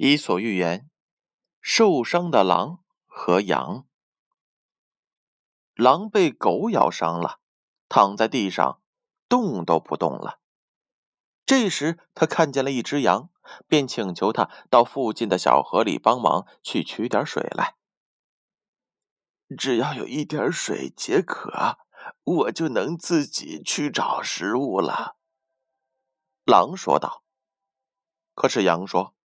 伊索寓言：受伤的狼和羊。狼被狗咬伤了，躺在地上，动都不动了。这时，他看见了一只羊，便请求他到附近的小河里帮忙去取点水来。只要有一点水解渴，我就能自己去找食物了。”狼说道。可是羊说。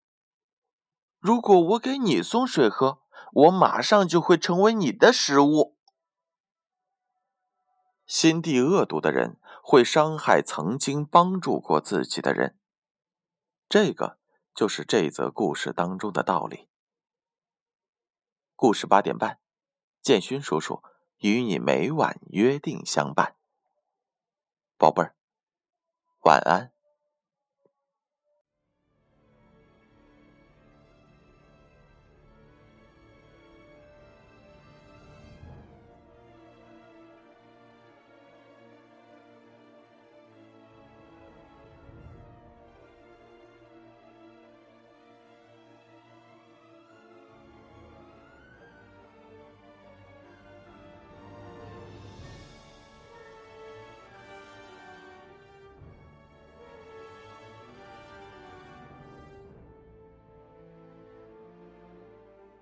如果我给你送水喝，我马上就会成为你的食物。心地恶毒的人会伤害曾经帮助过自己的人，这个就是这则故事当中的道理。故事八点半，建勋叔叔与你每晚约定相伴。宝贝儿，晚安。